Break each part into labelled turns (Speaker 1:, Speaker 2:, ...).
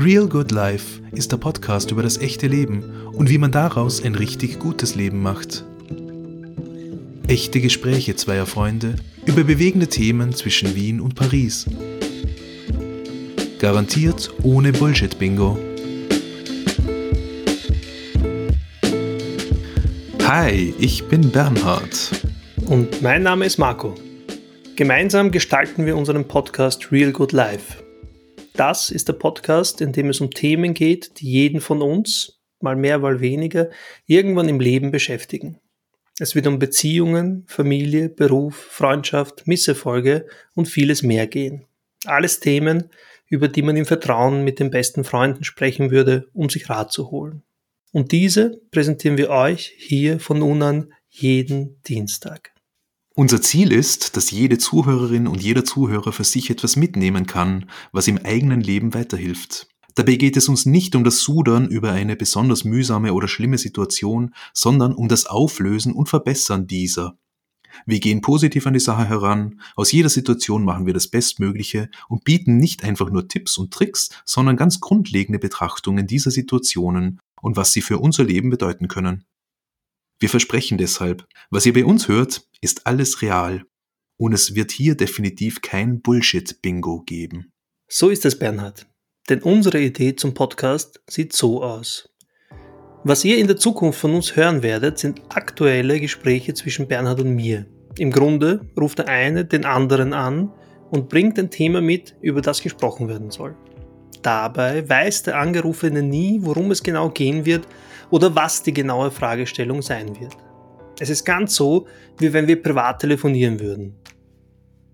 Speaker 1: Real Good Life ist der Podcast über das echte Leben und wie man daraus ein richtig gutes Leben macht. Echte Gespräche zweier Freunde über bewegende Themen zwischen Wien und Paris. Garantiert ohne Bullshit-Bingo. Hi, ich bin Bernhard.
Speaker 2: Und mein Name ist Marco. Gemeinsam gestalten wir unseren Podcast Real Good Life. Das ist der Podcast, in dem es um Themen geht, die jeden von uns, mal mehr, mal weniger, irgendwann im Leben beschäftigen. Es wird um Beziehungen, Familie, Beruf, Freundschaft, Misserfolge und vieles mehr gehen. Alles Themen, über die man im Vertrauen mit den besten Freunden sprechen würde, um sich Rat zu holen. Und diese präsentieren wir euch hier von nun an jeden Dienstag.
Speaker 1: Unser Ziel ist, dass jede Zuhörerin und jeder Zuhörer für sich etwas mitnehmen kann, was im eigenen Leben weiterhilft. Dabei geht es uns nicht um das Sudern über eine besonders mühsame oder schlimme Situation, sondern um das Auflösen und Verbessern dieser. Wir gehen positiv an die Sache heran, aus jeder Situation machen wir das Bestmögliche und bieten nicht einfach nur Tipps und Tricks, sondern ganz grundlegende Betrachtungen dieser Situationen und was sie für unser Leben bedeuten können. Wir versprechen deshalb, was ihr bei uns hört, ist alles real. Und es wird hier definitiv kein Bullshit-Bingo geben.
Speaker 2: So ist es, Bernhard. Denn unsere Idee zum Podcast sieht so aus. Was ihr in der Zukunft von uns hören werdet, sind aktuelle Gespräche zwischen Bernhard und mir. Im Grunde ruft der eine den anderen an und bringt ein Thema mit, über das gesprochen werden soll. Dabei weiß der Angerufene nie, worum es genau gehen wird oder was die genaue Fragestellung sein wird. Es ist ganz so, wie wenn wir privat telefonieren würden.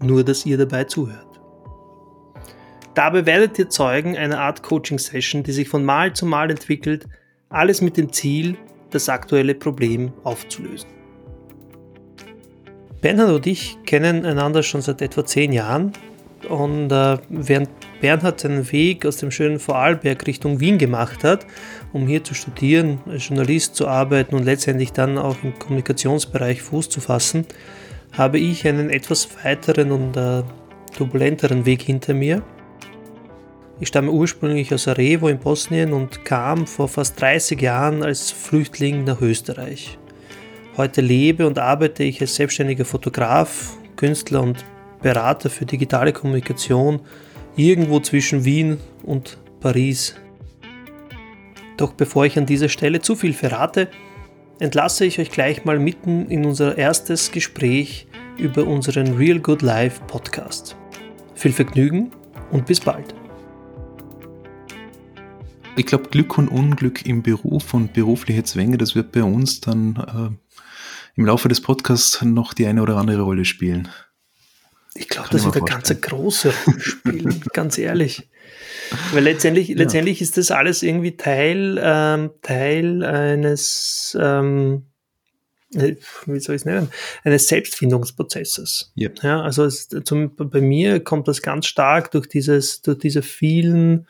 Speaker 2: Nur, dass ihr dabei zuhört. Dabei werdet ihr Zeugen einer Art Coaching-Session, die sich von Mal zu Mal entwickelt, alles mit dem Ziel, das aktuelle Problem aufzulösen. Bernhard und ich kennen einander schon seit etwa zehn Jahren und äh, während Bernhard seinen Weg aus dem schönen Vorarlberg Richtung Wien gemacht hat, um hier zu studieren, als Journalist zu arbeiten und letztendlich dann auch im Kommunikationsbereich Fuß zu fassen, habe ich einen etwas weiteren und äh, turbulenteren Weg hinter mir. Ich stamme ursprünglich aus Sarajevo in Bosnien und kam vor fast 30 Jahren als Flüchtling nach Österreich. Heute lebe und arbeite ich als selbstständiger Fotograf, Künstler und Berater für digitale Kommunikation irgendwo zwischen Wien und Paris. Doch bevor ich an dieser Stelle zu viel verrate, entlasse ich euch gleich mal mitten in unser erstes Gespräch über unseren Real Good Life Podcast. Viel Vergnügen und bis bald.
Speaker 1: Ich glaube, Glück und Unglück im Beruf und berufliche Zwänge, das wird bei uns dann äh, im Laufe des Podcasts noch die eine oder andere Rolle spielen.
Speaker 2: Ich glaube, das wird eine ganz große Rolle spielen, ganz ehrlich. Weil letztendlich, ja. letztendlich ist das alles irgendwie Teil, ähm, Teil eines, ähm, äh, wie soll ich es nennen, eines Selbstfindungsprozesses. Yep. Ja, also es, zum, bei mir kommt das ganz stark durch dieses, durch diese vielen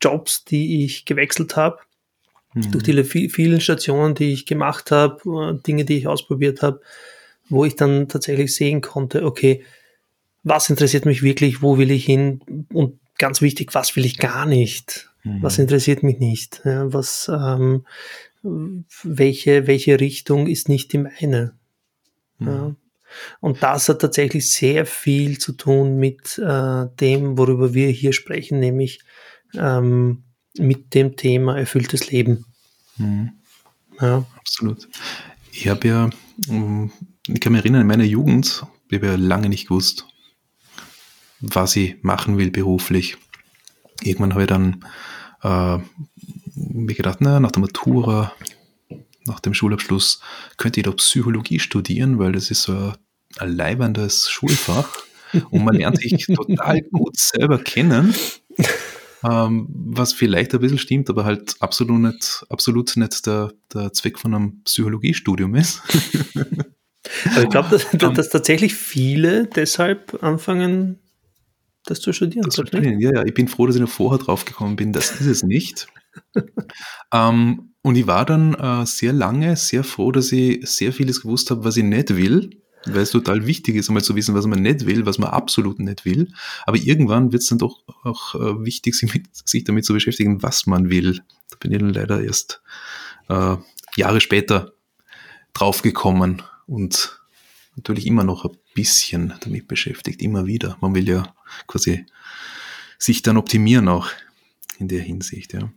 Speaker 2: Jobs, die ich gewechselt habe, mhm. durch die vielen Stationen, die ich gemacht habe, äh, Dinge, die ich ausprobiert habe, wo ich dann tatsächlich sehen konnte, okay, was interessiert mich wirklich, wo will ich hin und ganz wichtig, was will ich gar nicht, mhm. was interessiert mich nicht, ja, was, ähm, welche, welche Richtung ist nicht die meine. Mhm. Ja. Und das hat tatsächlich sehr viel zu tun mit äh, dem, worüber wir hier sprechen, nämlich ähm, mit dem Thema erfülltes Leben.
Speaker 1: Mhm. Ja. Absolut. Ich habe ja, ähm, ich kann mich erinnern, in meiner Jugend, ich habe ja lange nicht gewusst, was ich machen will beruflich. Irgendwann habe ich dann äh, mir gedacht, na, nach der Matura, nach dem Schulabschluss, könnte ich doch Psychologie studieren, weil das ist so ein leibendes Schulfach und man lernt sich total gut selber kennen. Ähm, was vielleicht ein bisschen stimmt, aber halt absolut nicht, absolut nicht der, der Zweck von einem Psychologiestudium ist.
Speaker 2: aber ich glaube, dass, dass tatsächlich viele deshalb anfangen, das zu studieren. Das zu studieren.
Speaker 1: Ja, ja, ich bin froh, dass ich noch vorher drauf gekommen bin. Das ist es nicht. ähm, und ich war dann äh, sehr lange sehr froh, dass ich sehr vieles gewusst habe, was ich nicht will. weil es total wichtig ist, einmal zu wissen, was man nicht will, was man absolut nicht will. Aber irgendwann wird es dann doch auch äh, wichtig, sich, mit, sich, damit zu beschäftigen, was man will. Da bin ich dann leider erst äh, Jahre später draufgekommen und natürlich immer noch ein bisschen damit beschäftigt, immer wieder. Man will ja quasi sich dann optimieren auch in der Hinsicht, ja.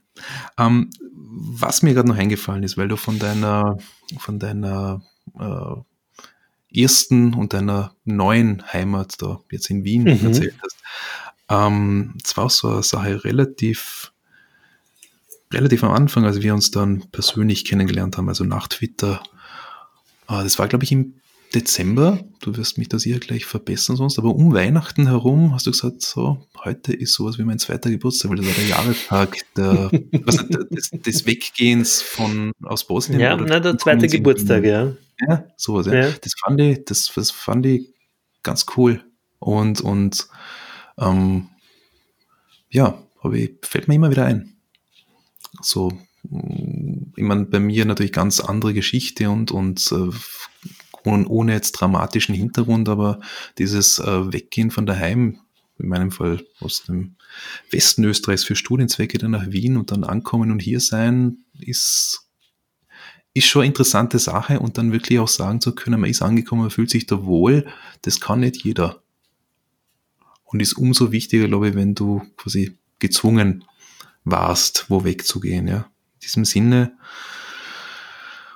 Speaker 1: Ähm, was mir gerade noch eingefallen ist, weil du von deiner, von deiner äh, ersten und deiner neuen Heimat da jetzt in Wien mhm. erzählt hast, ähm, es war auch so eine Sache relativ, relativ am Anfang, als wir uns dann persönlich kennengelernt haben, also nach Twitter. Äh, das war, glaube ich, im Dezember, du wirst mich da sicher gleich verbessern sonst, aber um Weihnachten herum hast du gesagt, so, heute ist sowas wie mein zweiter Geburtstag, weil das war der Jahrestag der, was, des, des, Weggehens von, aus Bosnien.
Speaker 2: Ja, na, der zweite Geburtstag, ja.
Speaker 1: Ja, sowas, ja. ja. Das fand ich, das, das fand ich ganz cool. Und, und, ähm, ja, ich, fällt mir immer wieder ein. So, ich meine, bei mir natürlich ganz andere Geschichte und, und äh, und ohne jetzt dramatischen Hintergrund, aber dieses äh, Weggehen von daheim, in meinem Fall aus dem Westen Österreichs für Studienzwecke dann nach Wien und dann ankommen und hier sein, ist, ist schon eine interessante Sache und dann wirklich auch sagen zu können, man ist angekommen, man fühlt sich da wohl, das kann nicht jeder. Und ist umso wichtiger, glaube ich, wenn du quasi gezwungen warst, wo wegzugehen, ja. In diesem Sinne,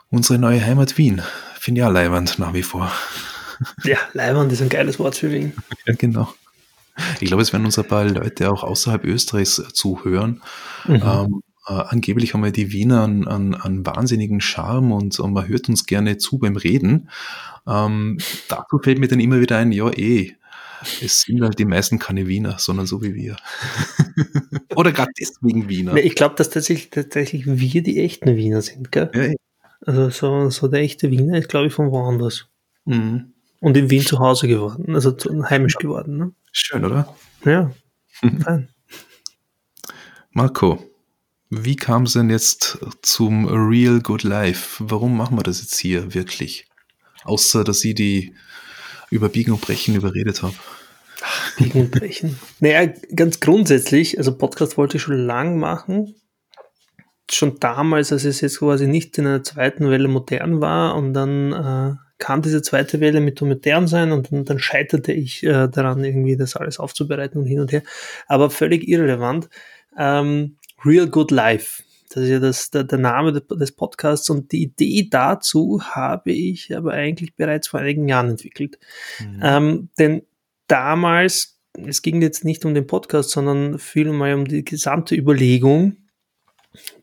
Speaker 1: unsere neue Heimat Wien finde ich auch Leiwand nach wie vor.
Speaker 2: Ja, Leiwand ist ein geiles Wort für Wien.
Speaker 1: Ja, genau. Ich glaube, es werden uns ein paar Leute auch außerhalb Österreichs zuhören. Mhm. Ähm, äh, angeblich haben wir die Wiener einen, einen, einen wahnsinnigen Charme und, und, man hört uns gerne zu beim Reden. Ähm, dazu fällt mir dann immer wieder ein, ja eh, es sind halt die meisten keine Wiener, sondern so wie wir. Oder gerade deswegen Wiener.
Speaker 2: Ich glaube, dass tatsächlich, tatsächlich wir die echten Wiener sind, gell? Ja, also so, so der echte Wiener ist, glaube ich, von woanders. Mhm. Und in Wien zu Hause geworden, also zu, heimisch geworden. Ne?
Speaker 1: Schön, oder?
Speaker 2: Ja, fein.
Speaker 1: Marco, wie kam es denn jetzt zum Real Good Life? Warum machen wir das jetzt hier wirklich? Außer, dass ich die über Biegen und Brechen überredet habe.
Speaker 2: Biegen und Brechen. Naja, ganz grundsätzlich, also Podcast wollte ich schon lang machen schon damals, als es jetzt quasi nicht in einer zweiten Welle modern war und dann äh, kam diese zweite Welle mit dem modern sein und dann, dann scheiterte ich äh, daran, irgendwie das alles aufzubereiten und hin und her. Aber völlig irrelevant. Ähm, Real Good Life. Das ist ja das, der, der Name des Podcasts und die Idee dazu habe ich aber eigentlich bereits vor einigen Jahren entwickelt. Mhm. Ähm, denn damals, es ging jetzt nicht um den Podcast, sondern vielmehr um die gesamte Überlegung,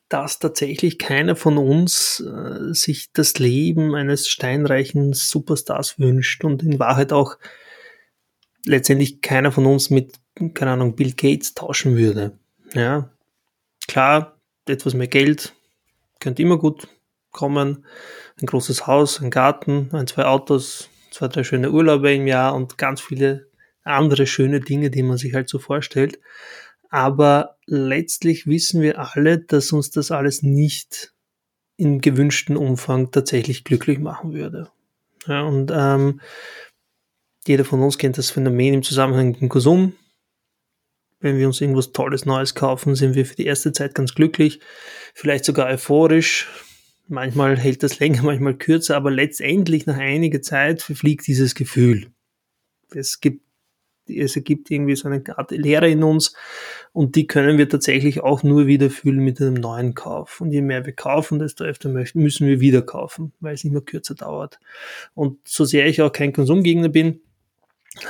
Speaker 2: dass tatsächlich keiner von uns äh, sich das Leben eines steinreichen Superstars wünscht und in Wahrheit auch letztendlich keiner von uns mit, keine Ahnung, Bill Gates tauschen würde. Ja, klar, etwas mehr Geld könnte immer gut kommen. Ein großes Haus, ein Garten, ein, zwei Autos, zwei, drei schöne Urlaube im Jahr und ganz viele andere schöne Dinge, die man sich halt so vorstellt. Aber letztlich wissen wir alle, dass uns das alles nicht im gewünschten Umfang tatsächlich glücklich machen würde. Ja, und ähm, jeder von uns kennt das Phänomen im Zusammenhang mit dem Konsum. Wenn wir uns irgendwas Tolles Neues kaufen, sind wir für die erste Zeit ganz glücklich, vielleicht sogar euphorisch. Manchmal hält das länger, manchmal kürzer, aber letztendlich nach einiger Zeit verfliegt dieses Gefühl. Es gibt es ergibt irgendwie so eine Art Leere in uns und die können wir tatsächlich auch nur wieder fühlen mit einem neuen Kauf. Und je mehr wir kaufen, desto öfter möchten, müssen wir wieder kaufen, weil es immer kürzer dauert. Und so sehr ich auch kein Konsumgegner bin,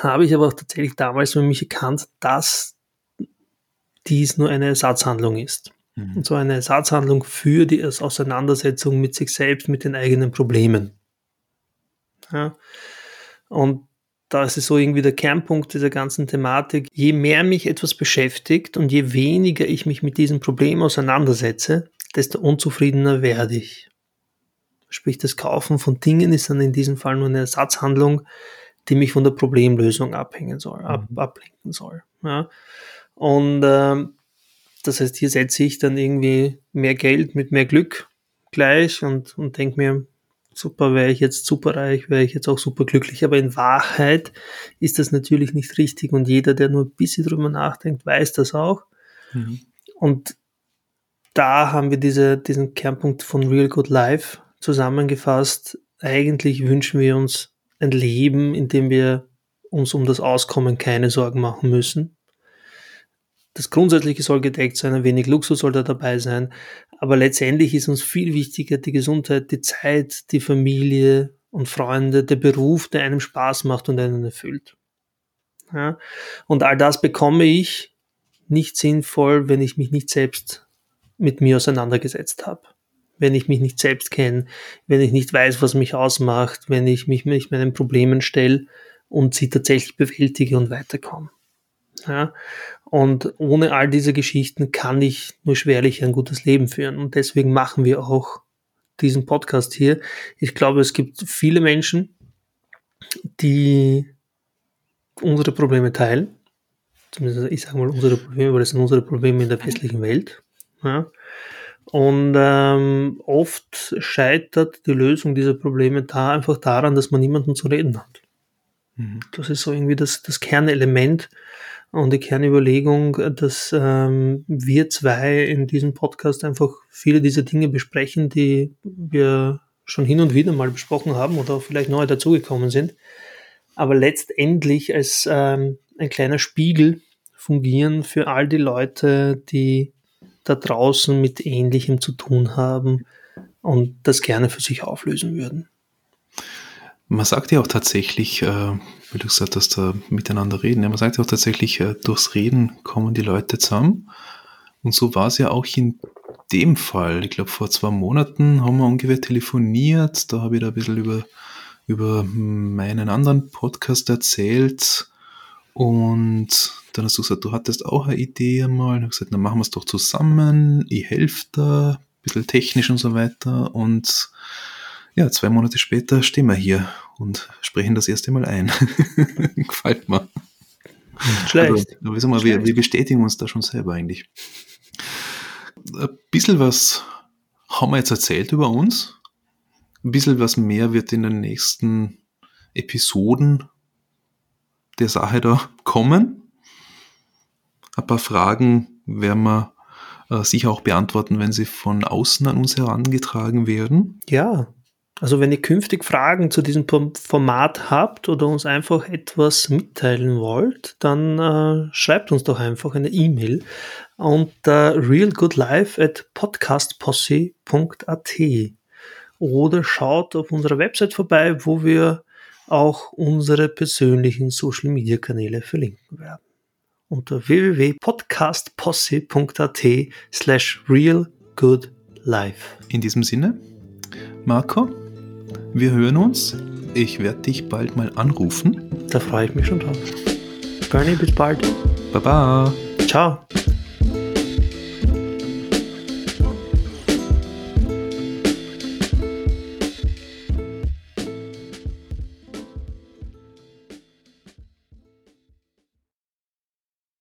Speaker 2: habe ich aber auch tatsächlich damals für mich erkannt, dass dies nur eine Ersatzhandlung ist. Mhm. Und so eine Ersatzhandlung für die Auseinandersetzung mit sich selbst, mit den eigenen Problemen. Ja. Und da ist es so irgendwie der Kernpunkt dieser ganzen Thematik. Je mehr mich etwas beschäftigt und je weniger ich mich mit diesem Problem auseinandersetze, desto unzufriedener werde ich. Sprich, das Kaufen von Dingen ist dann in diesem Fall nur eine Ersatzhandlung, die mich von der Problemlösung abhängen soll, ab, mhm. ablenken soll. Ja. Und ähm, das heißt, hier setze ich dann irgendwie mehr Geld mit mehr Glück gleich und, und denke mir, super, wäre ich jetzt super reich, wäre ich jetzt auch super glücklich. Aber in Wahrheit ist das natürlich nicht richtig und jeder, der nur ein bisschen drüber nachdenkt, weiß das auch. Mhm. Und da haben wir diese, diesen Kernpunkt von Real Good Life zusammengefasst. Eigentlich wünschen wir uns ein Leben, in dem wir uns um das Auskommen keine Sorgen machen müssen. Das Grundsätzliche soll gedeckt sein, ein wenig Luxus soll da dabei sein, aber letztendlich ist uns viel wichtiger die Gesundheit, die Zeit, die Familie und Freunde, der Beruf, der einem Spaß macht und einen erfüllt. Ja? Und all das bekomme ich nicht sinnvoll, wenn ich mich nicht selbst mit mir auseinandergesetzt habe. Wenn ich mich nicht selbst kenne, wenn ich nicht weiß, was mich ausmacht, wenn ich mich nicht meinen Problemen stelle und sie tatsächlich bewältige und weiterkomme. Ja? Und ohne all diese Geschichten kann ich nur schwerlich ein gutes Leben führen. Und deswegen machen wir auch diesen Podcast hier. Ich glaube, es gibt viele Menschen, die unsere Probleme teilen. Zumindest ich sage mal unsere Probleme, weil das sind unsere Probleme in der westlichen Welt. Ja. Und ähm, oft scheitert die Lösung dieser Probleme da einfach daran, dass man niemanden zu reden hat. Mhm. Das ist so irgendwie das, das Kernelement und die Kernüberlegung, dass ähm, wir zwei in diesem Podcast einfach viele dieser Dinge besprechen, die wir schon hin und wieder mal besprochen haben oder vielleicht neu dazugekommen sind, aber letztendlich als ähm, ein kleiner Spiegel fungieren für all die Leute, die da draußen mit Ähnlichem zu tun haben und das gerne für sich auflösen würden.
Speaker 1: Man sagt ja auch tatsächlich, äh, wie du gesagt hast, da miteinander reden. Ja, man sagt ja auch tatsächlich, äh, durchs Reden kommen die Leute zusammen. Und so war es ja auch in dem Fall. Ich glaube, vor zwei Monaten haben wir ungefähr telefoniert. Da habe ich da ein bisschen über, über meinen anderen Podcast erzählt. Und dann hast du gesagt, du hattest auch eine Idee. Und ich gesagt, dann machen wir es doch zusammen. Ich helfe da, ein bisschen technisch und so weiter. Und ja, zwei Monate später stehen wir hier und sprechen das erste Mal ein. Gefällt mir. Schlecht. Also, mal, wir, wir bestätigen uns da schon selber eigentlich. Ein bisschen was haben wir jetzt erzählt über uns. Ein bisschen was mehr wird in den nächsten Episoden der Sache da kommen. Ein paar Fragen werden wir äh, sicher auch beantworten, wenn sie von außen an uns herangetragen werden.
Speaker 2: Ja, also wenn ihr künftig Fragen zu diesem Format habt oder uns einfach etwas mitteilen wollt, dann äh, schreibt uns doch einfach eine E-Mail unter realgoodlife oder schaut auf unserer Website vorbei, wo wir auch unsere persönlichen Social Media Kanäle verlinken werden. Unter www.podcastposse.at slash realgoodlife.
Speaker 1: In diesem Sinne, Marco, wir hören uns. Ich werde dich bald mal anrufen.
Speaker 2: Da freue ich mich schon drauf. Bernie, bis bald.
Speaker 1: Baba.
Speaker 2: Ciao.